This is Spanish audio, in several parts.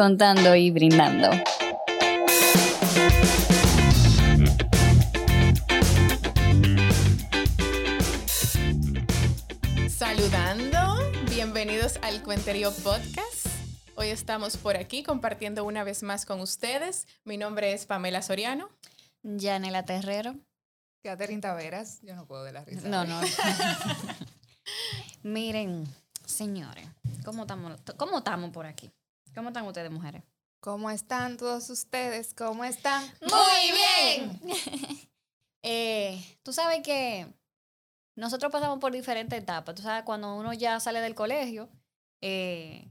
contando y brindando. Saludando, bienvenidos al Cuenterío Podcast. Hoy estamos por aquí compartiendo una vez más con ustedes. Mi nombre es Pamela Soriano. Yanela Terrero. Catherine Taveras, yo no puedo de la risa. No, no. Miren, señores, ¿cómo estamos, ¿cómo estamos por aquí? ¿Cómo están ustedes, mujeres? ¿Cómo están todos ustedes? ¿Cómo están? Muy bien. eh, Tú sabes que nosotros pasamos por diferentes etapas. Tú sabes, cuando uno ya sale del colegio eh,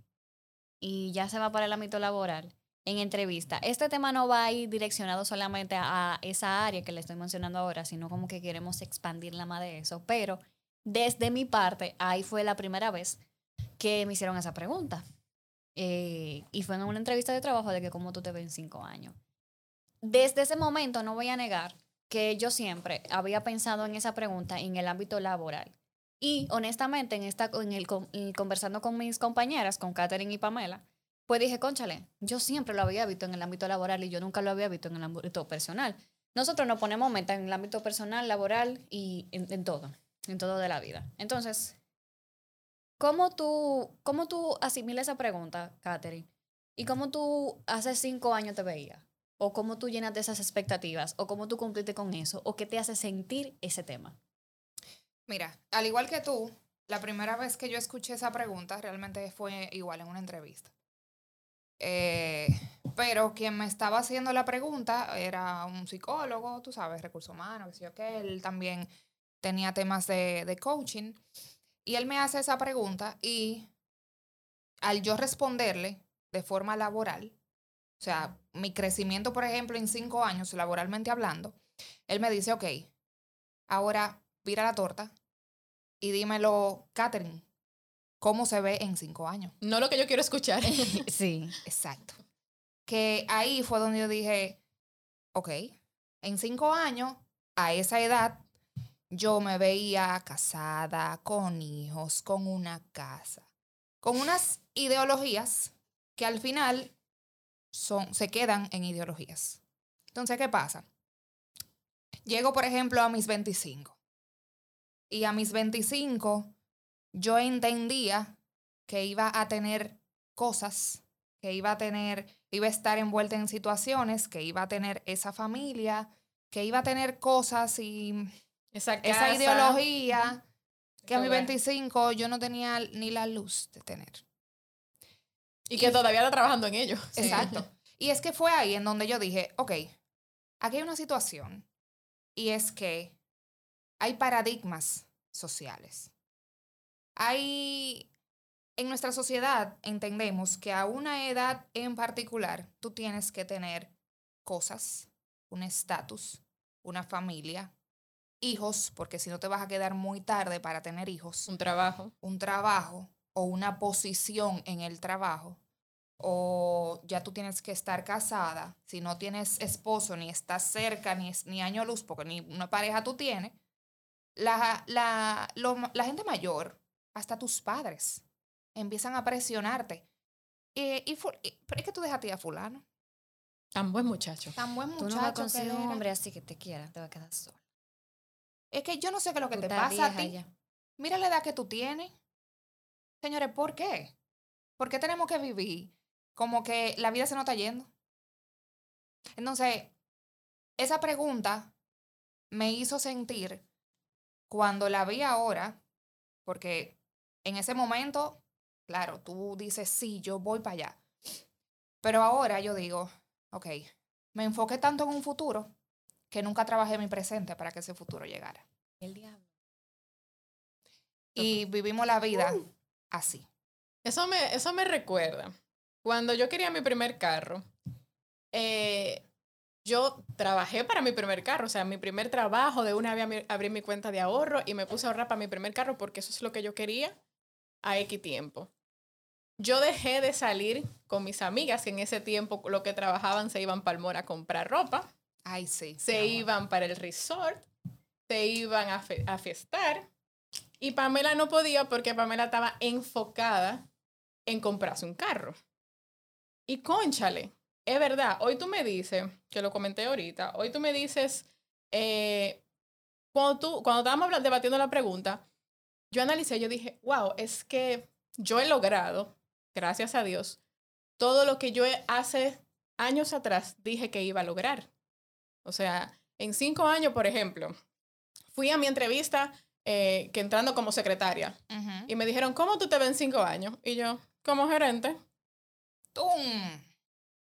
y ya se va para el ámbito laboral, en entrevista, este tema no va a ir direccionado solamente a esa área que le estoy mencionando ahora, sino como que queremos expandirla más de eso. Pero desde mi parte, ahí fue la primera vez que me hicieron esa pregunta. Eh, y fue en una entrevista de trabajo de que cómo tú te ves en cinco años. Desde ese momento, no voy a negar que yo siempre había pensado en esa pregunta en el ámbito laboral. Y honestamente, en, esta, en el, conversando con mis compañeras, con Katherine y Pamela, pues dije, conchale, yo siempre lo había visto en el ámbito laboral y yo nunca lo había visto en el ámbito personal. Nosotros nos ponemos meta en el ámbito personal, laboral y en, en todo, en todo de la vida. Entonces, ¿cómo tú, cómo tú asimilas esa pregunta, Katherine? ¿Y cómo tú hace cinco años te veías? ¿O cómo tú llenas de esas expectativas? ¿O cómo tú cumpliste con eso? ¿O qué te hace sentir ese tema? Mira, al igual que tú, la primera vez que yo escuché esa pregunta realmente fue igual en una entrevista. Eh, pero quien me estaba haciendo la pregunta era un psicólogo, tú sabes, recursos humanos, que yo él también tenía temas de, de coaching. Y él me hace esa pregunta y al yo responderle de forma laboral, o sea, mi crecimiento, por ejemplo, en cinco años, laboralmente hablando, él me dice, ok, ahora vira la torta y dímelo, Catherine, ¿cómo se ve en cinco años? No lo que yo quiero escuchar. sí, exacto. Que ahí fue donde yo dije, ok, en cinco años, a esa edad, yo me veía casada, con hijos, con una casa, con unas ideologías que al final son, se quedan en ideologías. Entonces, ¿qué pasa? Llego, por ejemplo, a mis 25. Y a mis 25 yo entendía que iba a tener cosas, que iba a tener, iba a estar envuelta en situaciones, que iba a tener esa familia, que iba a tener cosas y esa, esa ideología que a mis 25 yo no tenía ni la luz de tener. Y que todavía está trabajando en ello. Exacto. Y es que fue ahí en donde yo dije, ok, aquí hay una situación y es que hay paradigmas sociales. Hay, en nuestra sociedad entendemos que a una edad en particular tú tienes que tener cosas, un estatus, una familia, hijos, porque si no te vas a quedar muy tarde para tener hijos. Un trabajo. Un trabajo o una posición en el trabajo, o ya tú tienes que estar casada, si no tienes esposo, ni estás cerca, ni, ni año luz, porque ni una pareja tú tienes, la, la, la gente mayor, hasta tus padres, empiezan a presionarte. y, pero es que tú dejaste a fulano. Tan buen muchacho. Tan buen muchacho. Tú no vas a conseguir un hombre así que te quiera, te va a quedar solo. Es que yo no sé qué es lo que te pasa a ti. Mira la edad que tú tienes. Señores, ¿por qué? ¿Por qué tenemos que vivir como que la vida se nos está yendo? Entonces, esa pregunta me hizo sentir cuando la vi ahora, porque en ese momento, claro, tú dices, sí, yo voy para allá. Pero ahora yo digo, ok, me enfoqué tanto en un futuro que nunca trabajé mi presente para que ese futuro llegara. El diablo. Y vivimos la vida uh así. Eso me, eso me recuerda. Cuando yo quería mi primer carro, eh, yo trabajé para mi primer carro, o sea, mi primer trabajo de una vez abrí mi cuenta de ahorro y me puse a ahorrar para mi primer carro porque eso es lo que yo quería a X tiempo. Yo dejé de salir con mis amigas que en ese tiempo lo que trabajaban se iban para el a comprar ropa. Ay, sí. Se iban para el resort, se iban a, fiestar y Pamela no podía porque Pamela estaba enfocada en comprarse un carro. Y conchale, es verdad, hoy tú me dices, que lo comenté ahorita, hoy tú me dices, eh, cuando, tú, cuando estábamos debatiendo la pregunta, yo analicé, yo dije, wow, es que yo he logrado, gracias a Dios, todo lo que yo hace años atrás dije que iba a lograr. O sea, en cinco años, por ejemplo, fui a mi entrevista eh, que entrando como secretaria Ujú. y me dijeron, ¿cómo tú te ves en cinco años? Y yo, como gerente. ¡Tum!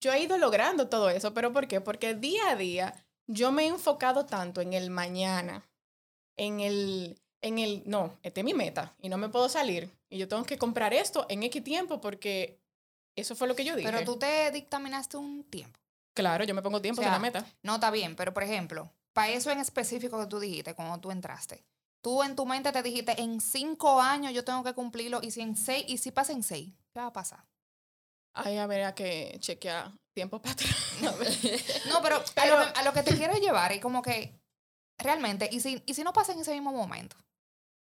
Yo he ido logrando todo eso, pero ¿por qué? Porque día a día yo me he enfocado tanto en el mañana, en el, en el, no, esta es mi meta y no me puedo salir. Y yo tengo que comprar esto en X tiempo porque eso fue lo que yo dije. Pero tú te dictaminaste un tiempo. Claro, yo me pongo tiempo O en sea, la meta. No está bien, pero por ejemplo, para eso en específico que tú dijiste cuando tú entraste, tú en tu mente te dijiste, en cinco años yo tengo que cumplirlo y si en seis, y si pasa en seis, ¿qué va a pasar? Ay, a ver, a que chequear tiempo para atrás. No, pero, Pero- a, lo que, a lo que te quiero llevar es como que realmente, y si, y si no pasa en ese mismo momento,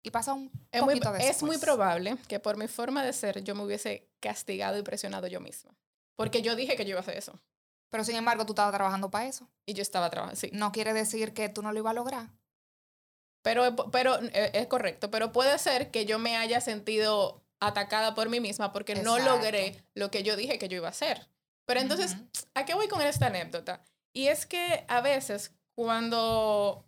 y pasa un Es muy, poquito es muy probable que por mi forma de ser yo me hubiese castigado y presionado yo misma. Porque yo dije que yo iba a hacer eso. Pero sin embargo, tú estabas trabajando para eso. Y yo estaba trabajando, sí. No quiere decir que tú no lo ibas a lograr. Pero, pero eh, es correcto. Pero puede ser que yo me haya sentido atacada por mí misma porque no logré lo que yo dije que yo iba a hacer. Pero entonces. ¿a qué voy con esta anécdota? Y es que a veces cuando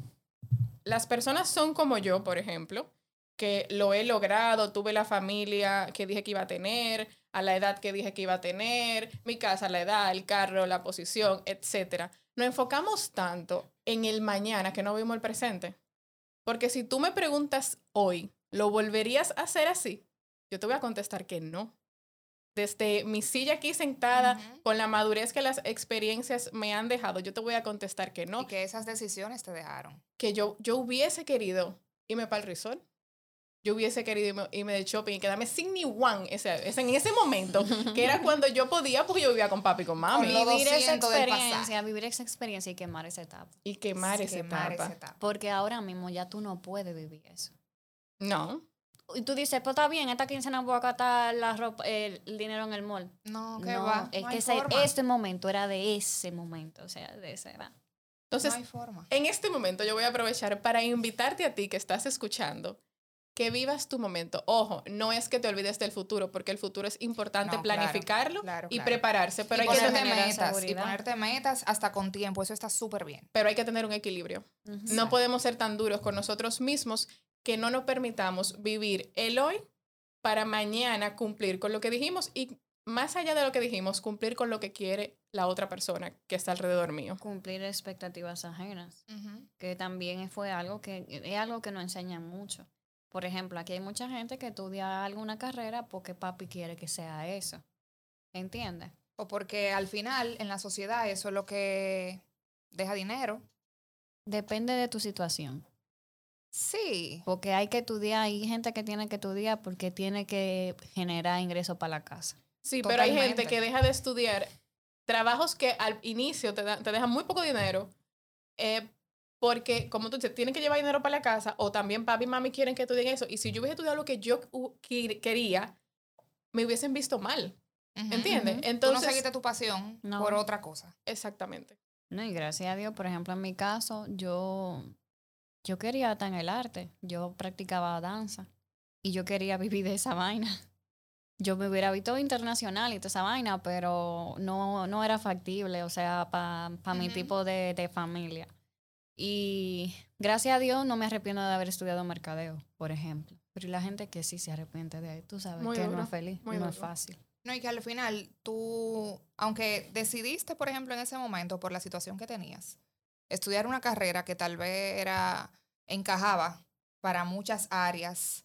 las personas son como yo, por ejemplo, que lo he logrado, tuve la familia que dije que iba a tener, a la edad que dije que iba a tener, mi casa, la edad, el carro, la posición, etcétera. Nos enfocamos tanto en el mañana que no vimos el presente. Porque si tú me preguntas hoy, ¿lo volverías a hacer así? Yo te voy a contestar que no. Desde mi silla aquí sentada, con la madurez que las experiencias me han dejado, yo te voy a contestar que no Y que esas decisiones te dejaron. que yo, yo hubiese querido irme para el resort. Yo hubiese querido irme, irme de shopping y quedarme sin ni one ese, ese- en ese momento, que era cuando yo podía, porque yo vivía con papi y con mami. Con Vivir esa 200 del experiencia, vivir esa experiencia y quemar esa etapa. Y quemar esa Quemar etapa. esa etapa. Porque ahora mismo ya tú no puedes vivir eso. No. Y tú dices, pues está bien, esta quincena voy a gastar la ropa, el, el dinero en el mall. No, que no, va. es no que ese, este momento era de ese momento, o sea, de esa edad. Entonces, no hay forma. en este momento yo voy a aprovechar para invitarte a ti que estás escuchando que vivas tu momento. Ojo, no es que te olvides del futuro, porque el futuro es importante No, claro, planificarlo claro, y claro. prepararse, pero y hay, que tener, metas, y seguridad. ponerte metas hasta con tiempo, eso está súper bien. pero hay que tener un equilibrio. No podemos ser tan duros con nosotros mismos que no nos permitamos vivir el hoy para mañana cumplir con lo que dijimos y más allá de lo que dijimos, cumplir con lo que quiere la otra persona que está alrededor mío. Cumplir expectativas ajenas, que también fue algo que es algo que nos enseñan mucho. Por ejemplo, aquí hay mucha gente que estudia alguna carrera porque papi quiere que sea eso. ¿Entiendes? O porque al final, en la sociedad, eso es lo que deja dinero. Depende de tu situación. Sí. Porque hay que estudiar, hay gente que tiene que estudiar porque tiene que generar ingresos para la casa. Sí, pero hay gente que deja de estudiar trabajos que al inicio te, da- te dejan muy poco dinero eh, porque, como tú dices, tienen que llevar dinero para la casa o también papi y mami quieren que estudien eso. Y si yo hubiese estudiado lo que yo quería, me hubiesen visto mal. ¿Entiendes? ujú. Tú no Entonces- seguiste tu pasión No. por otra cosa. Exactamente. No, y gracias a Dios, por ejemplo, en mi caso, yo, yo quería estar en el arte. Yo practicaba danza y yo quería vivir de esa vaina. Yo me hubiera visto internacional y toda esa vaina, pero no, no era factible, o sea, para mi Ujú. tipo de, de familia. Y gracias a Dios no me arrepiento de haber estudiado mercadeo, por ejemplo. Pero la gente que sí se arrepiente de ahí, tú sabes Muy que no duro, es feliz, muy no es fácil. No, y que al final tú, aunque decidiste, por ejemplo, en ese momento, por la situación que tenías, estudiar una carrera que tal vez era, encajaba para muchas áreas,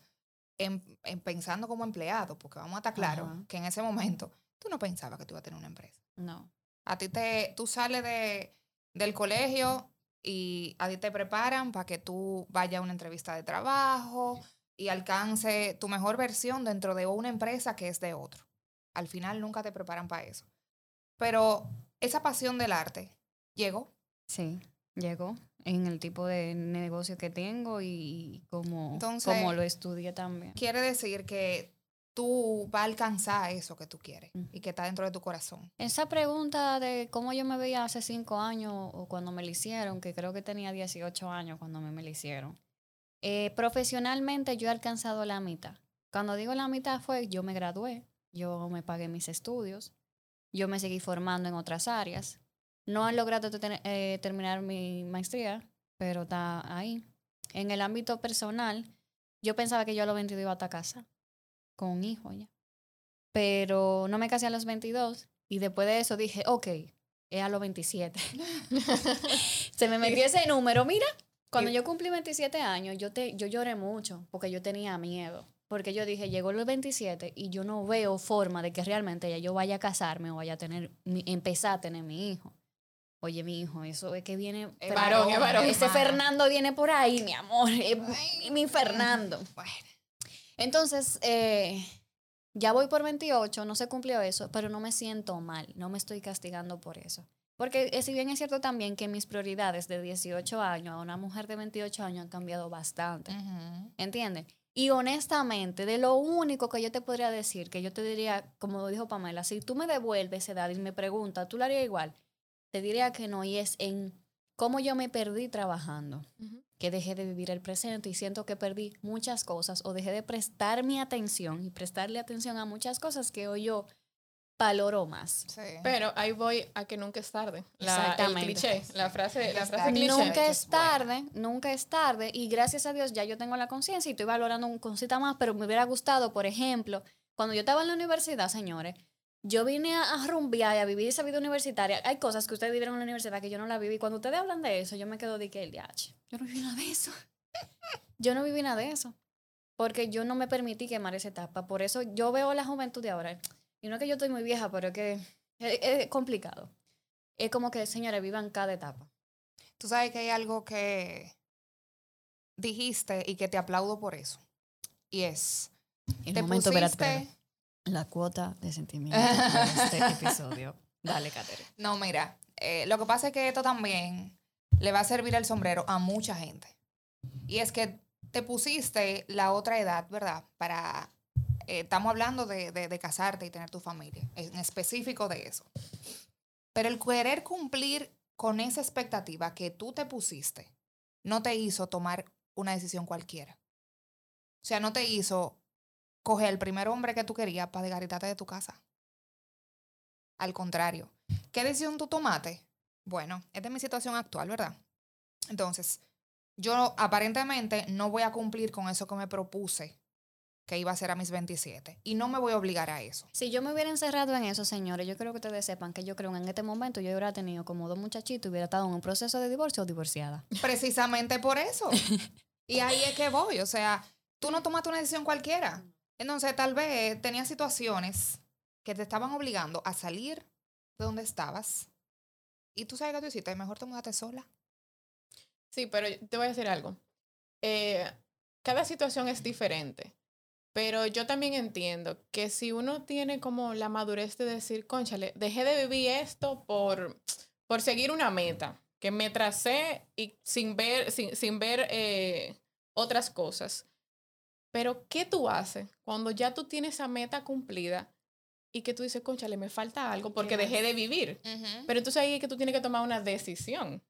en, en pensando como empleado, porque vamos a estar claros Ajá. que en ese momento tú no pensabas que tú ibas a tener una empresa. No. A ti te, tú sales de, del colegio y a ti te preparan para que tú vayas a una entrevista de trabajo y alcance tu mejor versión dentro de una empresa que es de otro. Al final nunca te preparan para eso. Pero esa pasión del arte llegó. Sí, llegó en el tipo de negocio que tengo y como, Entonces- como lo estudié también. Quiere decir que tú vas a alcanzar eso que tú quieres Ujú. y que está dentro de tu corazón. Esa pregunta de cómo yo me veía hace cinco años o cuando me la hicieron, que creo que tenía 18 años cuando me, me la hicieron. Eh, profesionalmente yo he alcanzado la mitad. Cuando digo la mitad fue, yo me gradué, yo me pagué mis estudios, yo me seguí formando en otras áreas. No he logrado eh, terminar mi maestría, pero está ahí. En el ámbito personal, yo pensaba que yo a los 22 iba a estar casada, con un hijo ya. Pero no me casé a los 22 y después de eso dije, ok, es a los 27. Se me metió ese número. Mira, cuando yo cumplí 27 años, yo, te, yo lloré mucho porque yo tenía miedo. Porque yo dije, llegó los 27 y yo no veo forma de que realmente ya yo vaya a casarme o vaya a tener, mi- empezar a tener mi hijo. Oye, mi hijo, eso es que viene... Es varón, es varón. Ese. Fernando viene por ahí, mi amor. es mi Fernando. Bueno, Entonces, eh, ya voy por 28, no se cumplió eso, pero no me siento mal, no me estoy castigando por eso. Porque eh, si bien es cierto también que mis prioridades de 18 años a una mujer de 28 años han cambiado bastante, ujú. ¿entiendes? Y honestamente, de lo único que yo te podría decir, que yo te diría, como dijo Pamela, si tú me devuelves edad y me preguntas, ¿tú lo harías igual? Te diría que no, y es en cómo yo me perdí trabajando Ujú. Que dejé de vivir el presente y siento que perdí muchas cosas o dejé de prestar mi atención y prestarle atención a muchas cosas que hoy yo valoro más. Sí. Pero ahí voy a que nunca es tarde. La, el Exactamente. cliché, la frase, la Nunca frase es cliché. tarde. Nunca es tarde, nunca es tarde y gracias a Dios ya yo tengo la conciencia y estoy valorando un cosita más, pero me hubiera gustado, por ejemplo, cuando yo estaba en la universidad, señores, yo vine a, a rumbear y a vivir esa vida universitaria. Hay cosas que ustedes vivieron en la universidad que yo no la viví. Cuando ustedes hablan de eso, yo me quedo de que el DH. Yo no viví nada de eso. Yo no viví nada de eso. Porque yo no me permití quemar esa etapa. Por eso yo veo la juventud de ahora. Y no es que yo estoy muy vieja, pero es que es, es complicado. Es como que, señores, vivan cada etapa. Tú sabes que hay algo que dijiste y que te aplaudo por eso. Y es, El te momento, pusiste... espérate, espérate. La cuota de sentimiento de este episodio. Dale, Catherine. No, mira, eh, lo que pasa es que esto también le va a servir el sombrero a mucha gente. Y es que te pusiste la otra edad, ¿verdad? Para, eh, estamos hablando de, de- de casarte y tener tu familia, en específico de eso. Pero el querer cumplir con esa expectativa que tú te pusiste, no te hizo tomar una decisión cualquiera. O sea, no te hizo coger el primer hombre que tú querías para desgaritarte de tu casa. Al contrario, ¿qué decisión tú tomaste? Bueno, esta es mi situación actual, ¿verdad? Entonces, yo aparentemente no voy a cumplir con eso que me propuse que iba a ser a mis 27 y no me voy a obligar a eso. Si yo me hubiera encerrado en eso, señores, yo creo que ustedes sepan que yo creo que en este momento yo hubiera tenido como dos muchachitos y hubiera estado en un proceso de divorcio o divorciada. Precisamente por eso. Y ahí es que voy, o sea, tú no tomaste una decisión cualquiera. Entonces, tal vez tenías situaciones que te estaban obligando a salir de donde estabas y tú sabes que tú hiciste, mejor te mudaste sola. Sí, pero te voy a decir algo. Eh, cada situación es diferente. Pero yo también entiendo que si uno tiene como la madurez de decir, conchale, dejé de vivir esto por, por seguir una meta que me tracé y sin ver, sin, sin ver eh, otras cosas. Pero, ¿qué tú haces cuando ya tú tienes esa meta cumplida y que tú dices, conchale, me falta algo porque dejé de vivir? Pero entonces ahí es que tú tienes que tomar una decisión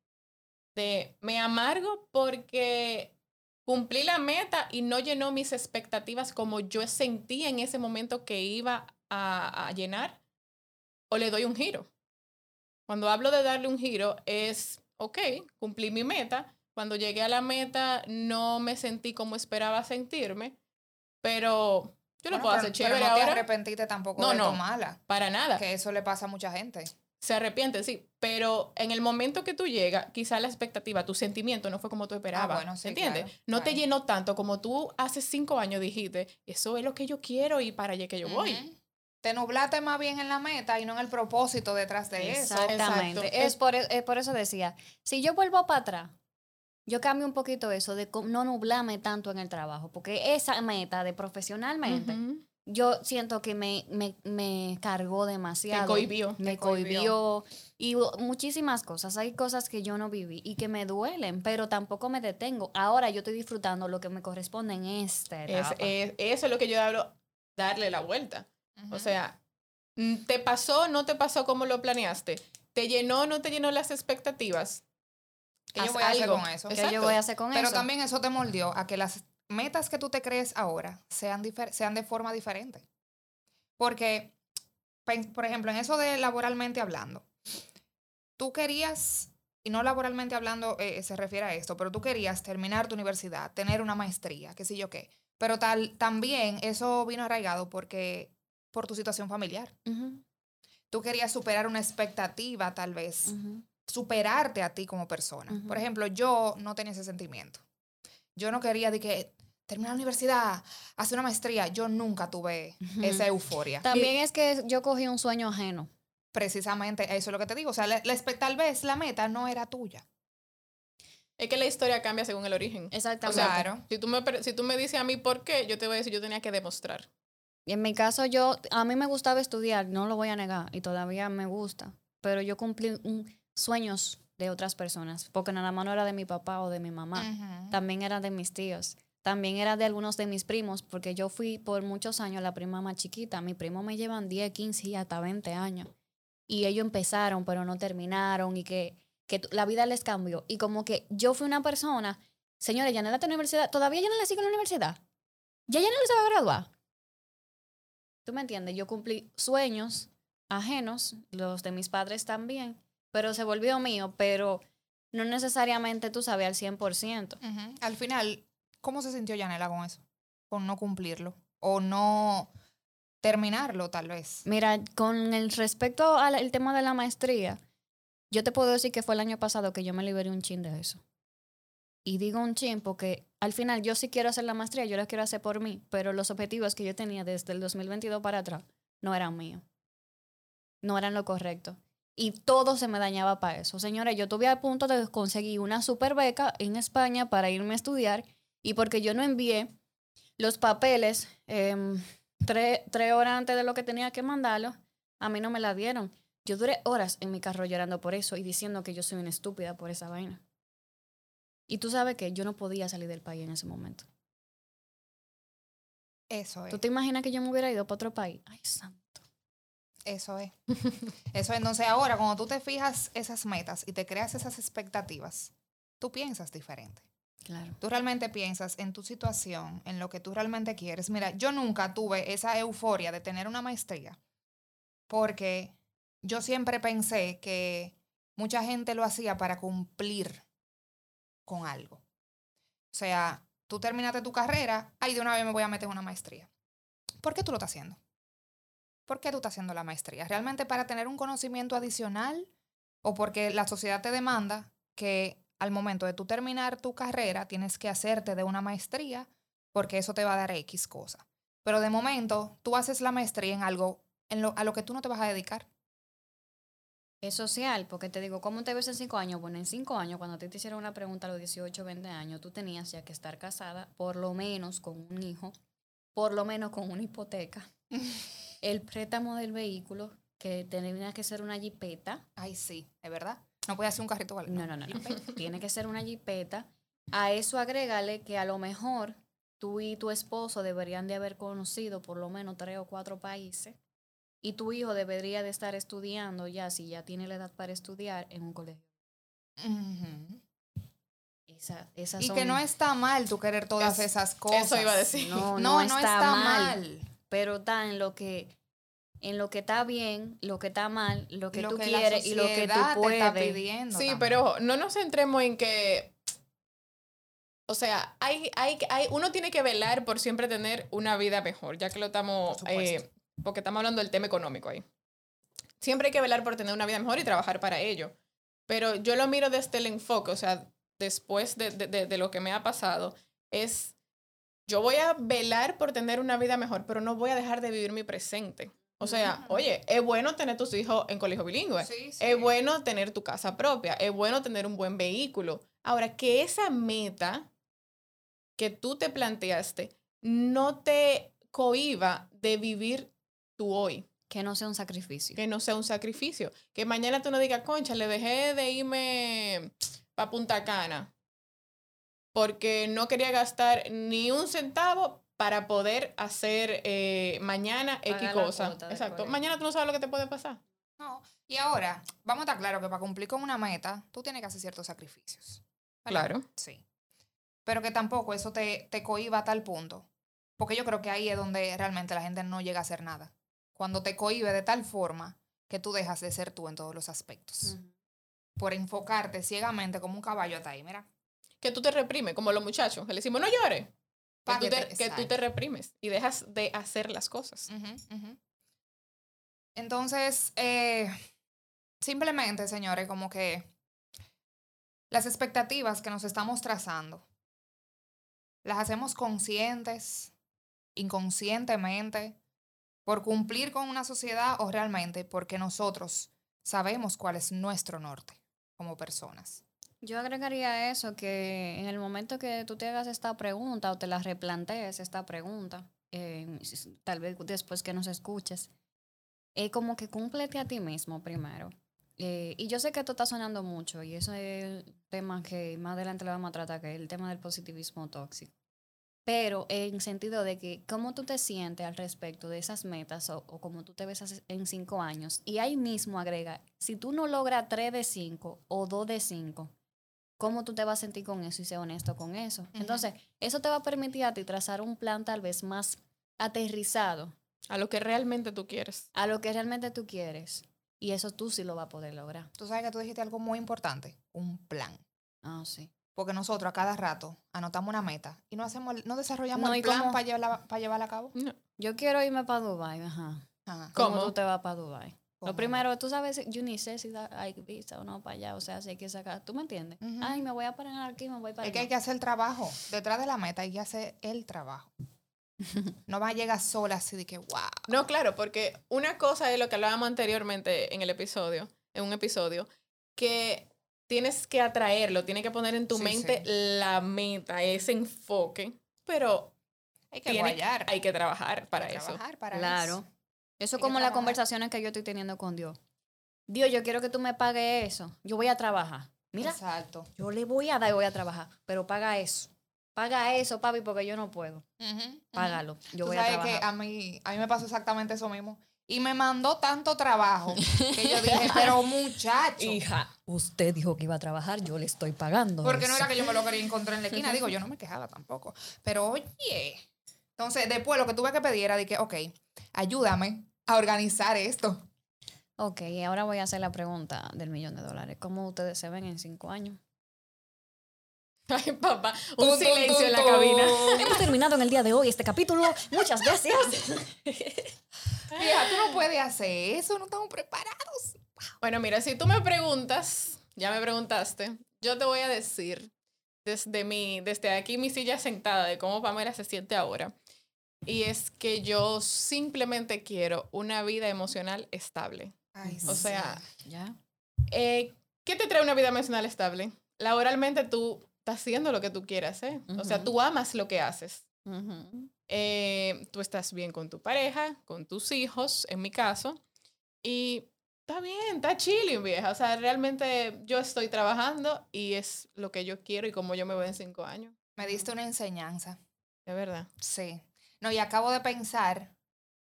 de me amargo porque cumplí la meta y no llenó mis expectativas como yo sentía en ese momento que iba a, a llenar o le doy un giro. Cuando hablo de darle un giro es, ok, cumplí mi meta. Cuando llegué a la meta no me sentí como esperaba sentirme, pero yo lo Bueno, puedo pero- hacer pero chévere no te ahora. arrepentiste tampoco No, de no. tomarla. Para nada. Que eso le pasa a mucha gente. Se arrepiente, sí, pero en el momento que tú llegas, quizá la expectativa, tu sentimiento no fue como tú esperabas. bueno, sí, ¿Entiendes? claro, no te llenó tanto como tú hace cinco años dijiste, eso es lo que yo quiero y para allá que yo voy. Ujú. Te nublaste más bien en la meta y no en el propósito detrás de eso. Exactamente. Es por, es por eso decía, si yo vuelvo para atrás, yo cambio un poquito eso de no nublarme tanto en el trabajo, porque esa meta de profesionalmente, yo siento que me, me, me cargó demasiado. cohibió. Me Te cohibió. Y muchísimas cosas. Hay cosas que yo no viví y que me duelen, pero tampoco me detengo. Ahora yo estoy disfrutando lo que me corresponde en esta Es- etapa. es- eso es lo que yo hablo. darle la vuelta. O sea, mm, ¿te pasó, no te pasó como lo planeaste? ¿Te llenó, no te llenó las expectativas? ¿Qué yo voy a hacer con eso? ¿Qué Exacto. yo voy a hacer con Pero eso? también eso te moldeó a que las metas que tú te crees ahora sean, de forma diferente. Porque, por ejemplo, en eso de laboralmente hablando, tú querías, y no laboralmente hablando eh, se refiere a esto, pero tú querías terminar tu universidad, tener una maestría, qué sé yo qué. Pero tal, también eso vino arraigado porque, por tu situación familiar. Tú querías superar una expectativa, tal vez. Superarte a ti como persona. Por ejemplo, yo no tenía ese sentimiento. Yo no quería de que terminar la universidad, hacer una maestría. Yo nunca tuve esa euforia. También es que yo cogí un sueño ajeno. Precisamente eso es lo que te digo. O sea, la- la espe- tal vez la meta no era tuya. Es que la historia cambia según el origen. O Exactamente. sea, Claro. si tú, me, si tú me dices a mí por qué, yo te voy a decir, yo tenía que demostrar. Y en mi caso, yo, a mí me gustaba estudiar, no lo voy a negar, y todavía me gusta, pero yo cumplí un- sueños de otras personas, porque nada más no era de mi papá o de mi mamá, también era de mis tíos, también era de algunos de mis primos, porque yo fui por muchos años la prima más chiquita, mi primo me llevan 10, 15 y hasta 20 años, y ellos empezaron, pero no terminaron, y que, que la vida les cambió, y como que yo fui una persona, señores, ya no la universidad, todavía ya no le sigo en la universidad, ya ya no le se va a graduar. ¿Tú me entiendes? Yo cumplí sueños ajenos, los de mis padres también, pero se volvió mío, pero no necesariamente tú sabes al 100%. Ujú. Al final, ¿cómo se sintió Yanela con eso? Con no cumplirlo. O no terminarlo, tal vez. Mira, con el respecto al tema de la maestría, yo te puedo decir que fue el año pasado que yo me liberé un chin de eso. Y digo un chin porque al final yo sí quiero hacer la maestría, yo la quiero hacer por mí, pero los objetivos que yo tenía desde el 2022 para atrás no eran míos. No eran lo correcto. Y todo se me dañaba para eso. Señores, yo tuve a punto de conseguir una super beca en España para irme a estudiar y porque yo no envié los papeles em, tres, tres horas antes de lo que tenía que mandarlo, a mí no me la dieron. Yo duré horas en mi carro llorando por eso y diciendo que yo soy una estúpida por esa vaina. Y tú sabes que yo no podía salir del país en ese momento. Eso es. ¿Tú te imaginas que yo me hubiera ido para otro país? Ay, santo. Eso es. Eso es. Entonces ahora, cuando tú te fijas esas metas y te creas esas expectativas, tú piensas diferente. Claro. Tú realmente piensas en tu situación, en lo que tú realmente quieres. Mira, yo nunca tuve esa euforia de tener una maestría porque yo siempre pensé que mucha gente lo hacía para cumplir con algo. O sea, tú terminaste tu carrera, ahí de una vez me voy a meter en una maestría. ¿Por qué tú lo estás haciendo? ¿Por qué tú estás haciendo la maestría? ¿Realmente para tener un conocimiento adicional o porque la sociedad te demanda que al momento de tú terminar tu carrera tienes que hacerte de una maestría porque eso te va a dar X cosa? Pero de momento tú haces la maestría en algo en lo, a lo que tú no te vas a dedicar. Es social, porque te digo, ¿cómo te ves en cinco años? Bueno, en cinco años, cuando ti te hicieron una pregunta a los 18 o 20 años, tú tenías ya que estar casada, por lo menos con un hijo, por lo menos con una hipoteca, el préstamo del vehículo, que tenía que ser una jipeta. Ay, sí, ¿es verdad? No puede hacer un carrito igual. No, no, no, no. Tiene que ser una jipeta. A eso agrégale que a lo mejor tú y tu esposo deberían de haber conocido por lo menos tres o cuatro países y tu hijo debería de estar estudiando ya, si ya tiene la edad para estudiar, en un colegio. Ujú. Esa, esas Y son- que no está mal tú querer todas Es- esas cosas. Eso iba a decir. No, No, no, no, está, mal, mal. Pero está en lo que en lo que está bien, lo que está mal, lo que Lo tú que la quieres y lo que tú te está puedes. pidiendo. Sí, también. pero no nos centremos en que. O sea, hay, hay, hay, uno tiene que velar por siempre tener una vida mejor, ya que lo estamos. Por eh, porque estamos hablando del tema económico ahí. Siempre hay que velar por tener una vida mejor y trabajar para ello. Pero yo lo miro desde el enfoque, o sea, después de, de, de, de lo que me ha pasado, es. Yo voy a velar por tener una vida mejor, pero no voy a dejar de vivir mi presente. O sea, oye, es bueno tener tus hijos en colegio bilingüe. Sí, sí. Es bueno tener tu casa propia, es bueno tener un buen vehículo. Ahora, que esa meta que tú te planteaste no te cohiba de vivir tu hoy, Que no sea un sacrificio. que no sea un sacrificio. Que mañana tú no digas, concha, le dejé de irme para Punta Cana porque no quería gastar ni un centavo para poder hacer eh, mañana X cosa. Exacto. Mañana tú no sabes lo que te puede pasar. No. Y ahora, vamos a estar claros que para cumplir con una meta, tú tienes que hacer ciertos sacrificios. Claro. Sí. Pero que tampoco eso te, te cohiba a tal punto. Porque yo creo que ahí es donde realmente la gente no llega a hacer nada. Cuando te cohibe de tal forma que tú dejas de ser tú en todos los aspectos. Por enfocarte ciegamente como un caballo hasta ahí, mira. Que tú te reprimes, como los muchachos, que le decimos, no llores. Que, tú te, te- que tú te exacto. reprimes y dejas de hacer las cosas. Entonces, eh, simplemente, señores, como que las expectativas que nos estamos trazando, las hacemos conscientes, inconscientemente, por cumplir con una sociedad o realmente porque nosotros sabemos cuál es nuestro norte como personas. Yo agregaría eso, que en el momento que tú te hagas esta pregunta o te la replantees esta pregunta, eh, tal vez después que nos escuches, es como que cúmplete a ti mismo primero. Eh, y yo sé que esto está sonando mucho y eso es el tema que más adelante lo vamos a tratar, que es el tema del positivismo tóxico. Pero en sentido de que cómo tú te sientes al respecto de esas metas o, o cómo tú te ves en cinco años. Y ahí mismo agrega, si tú no logras tres de cinco o dos de cinco, ¿cómo tú te vas a sentir con eso y ser honesto con eso? Ujú. Entonces, eso te va a permitir a ti trazar un plan tal vez más aterrizado A lo que realmente tú quieres. a lo que realmente tú quieres. Y eso tú sí lo vas a poder lograr. Tú sabes que tú dijiste algo muy importante, un plan. Ah, sí. Porque nosotros a cada rato anotamos una meta y no hacemos, no desarrollamos No, el ¿y plan para llevarla, para llevarla a cabo. No. Yo quiero irme para Dubai, ajá. Ajá. ¿Cómo, ¿Cómo? tú te vas para Dubai? Lo primero, tú sabes, yo ni sé si da- hay visa o no para allá, o sea, si hay que sacar, ¿tú me entiendes? Ujú. Ay, me voy a parar aquí, me voy para Es que hay allá. que hacer el trabajo. Detrás de la meta hay que hacer el trabajo. No va a llegar sola así de que, wow. No, claro, porque una cosa es lo que hablábamos anteriormente en el episodio, en un episodio, que tienes que atraerlo, tienes que poner en tu Sí, mente la meta, ese enfoque, pero Hay que tiene- hay que trabajar para hay que eso. trabajar para Claro. eso. Eso que como las conversaciones que yo estoy teniendo con Dios. Dios, yo quiero que tú me pagues eso. Yo voy a trabajar. Mira, Exacto. yo le voy a dar y voy a trabajar, pero paga eso. Paga eso, papi, porque yo no puedo. Ujú, ujú. Págalo. Yo Tú voy a sabes trabajar. que a mí, a mí me pasó exactamente eso mismo. Y me mandó tanto trabajo que yo dije, pero muchacho. Hija, usted dijo que iba a trabajar, yo le estoy pagando. Porque no era que yo me lo quería encontrar en la esquina. Digo, yo no me quejaba tampoco. Pero oye. Entonces, después lo que tuve que pedir era de que, ok, ayúdame a organizar esto. Ok, y ahora voy a hacer la pregunta del millón de dólares. ¿Cómo ustedes se ven en cinco años? Ay, papá, un silencio en la cabina. Hemos terminado en el día de hoy este capítulo. Muchas gracias. Mira, tú no puedes hacer eso, no estamos preparados. Bueno, mira, si tú me preguntas, ya me preguntaste, yo te voy a decir desde mi, desde aquí mi silla sentada de cómo Pamela se siente ahora. Y es que yo simplemente quiero una vida emocional estable. Ay, O sea, ¿Ya? eh, ¿qué te trae una vida emocional estable? Laboralmente tú estás haciendo lo que tú quieras, ¿eh? O sea, tú amas lo que haces. Ujú. Eh, tú estás bien con tu pareja, con tus hijos, en mi caso, y está bien, está chilling, vieja. O sea, realmente yo estoy trabajando y es lo que yo quiero y como yo me veo en cinco años, me diste una enseñanza. de verdad. Sí. No, y acabo de pensar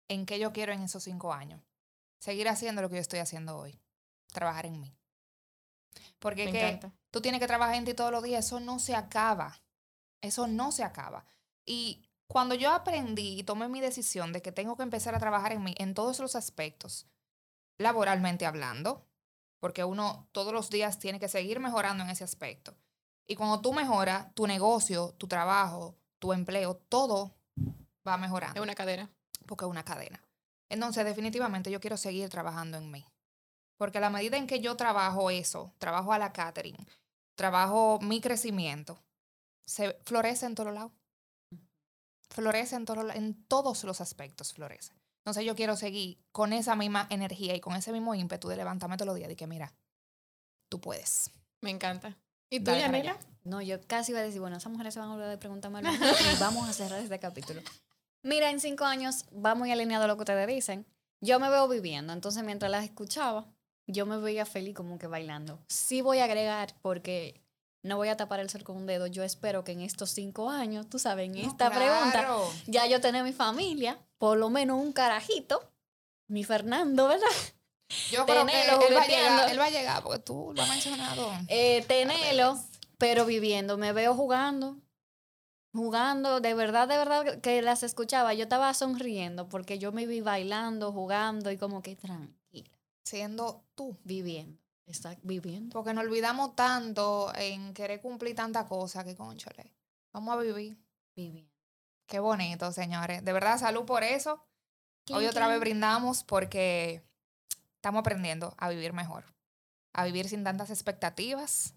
en qué yo quiero en esos cinco años. Seguir haciendo lo que yo estoy haciendo hoy. Trabajar en mí. Porque Me que encanta. tú tienes que trabajar en ti todos los días. Eso no se acaba. Eso no se acaba. Y cuando yo aprendí y tomé mi decisión de que tengo que empezar a trabajar en mí en todos los aspectos, laboralmente hablando, porque uno todos los días tiene que seguir mejorando en ese aspecto. Y cuando tú mejoras, tu negocio, tu trabajo, tu empleo, todo va Es mejorando. una cadena. Porque es una cadena. Entonces, definitivamente yo quiero seguir trabajando en mí. Porque a la medida en que yo trabajo eso, trabajo a la catering, trabajo mi crecimiento, se florece en todos lados. Florece en, todos la- en todos los aspectos, florece. Entonces yo quiero seguir con esa misma energía y con ese mismo ímpetu de levantarme todos los días y que mira, tú puedes. Me encanta. ¿Y tú, Yanela? No, yo casi iba a decir, bueno, esas mujeres se van a volver a preguntarme y vamos a cerrar este capítulo. Mira, en cinco años va muy alineado a lo que ustedes dicen. Yo me veo viviendo, entonces mientras las escuchaba, yo me veía feliz como que bailando. Sí voy a agregar porque no voy a tapar el sol con un dedo. Yo espero que en estos cinco años, tú sabes, en No, esta pregunta, ya yo tener mi familia, por lo menos un carajito, mi Fernando, ¿verdad? Yo creo que él va a llegar, él va a llegar porque tú lo has mencionado. Eh, pero viviendo. Me veo jugando, jugando, de verdad, de verdad que las escuchaba. Yo estaba sonriendo porque yo me vi bailando, jugando y como que tranquila, Siendo tú. viviendo. Está viviendo. Porque nos olvidamos tanto en querer cumplir tanta cosa que, conchole, vamos a vivir. Viviendo. Qué bonito, señores. De verdad, salud por eso. Hoy otra vez brindamos porque estamos aprendiendo a vivir mejor, a vivir sin tantas expectativas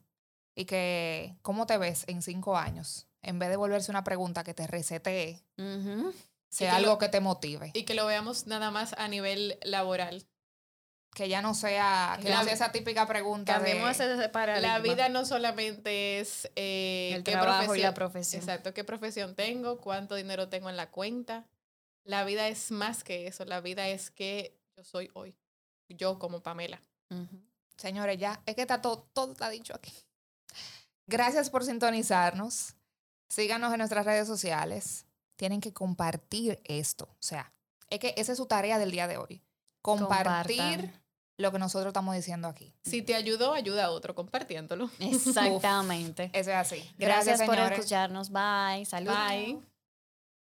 y que, ¿cómo te ves en cinco años? En vez de volverse una pregunta que te resetee, sea que algo lo- que te motive. Y que lo veamos nada más a nivel laboral. Que ya no sea, que La- no sea esa típica pregunta Cambiemos de... ese paradigma. La vida no solamente es eh, el qué trabajo y la profesión- profesión. Exacto, qué profesión tengo, cuánto dinero tengo en la cuenta. La vida es más que eso, la vida es que yo soy hoy, yo como Pamela. Señores, ya, es que está todo, todo está dicho aquí. Gracias por sintonizarnos. Síganos en nuestras redes sociales. Tienen que compartir esto. O sea, es que esa es su tarea del día de hoy. Compartir Compartan. lo que nosotros estamos diciendo aquí. Si te ayudó, ayuda a otro compartiéndolo. Exactamente. Eso es así. Gracias, por señores. escucharnos. Bye. Saludos. Bye.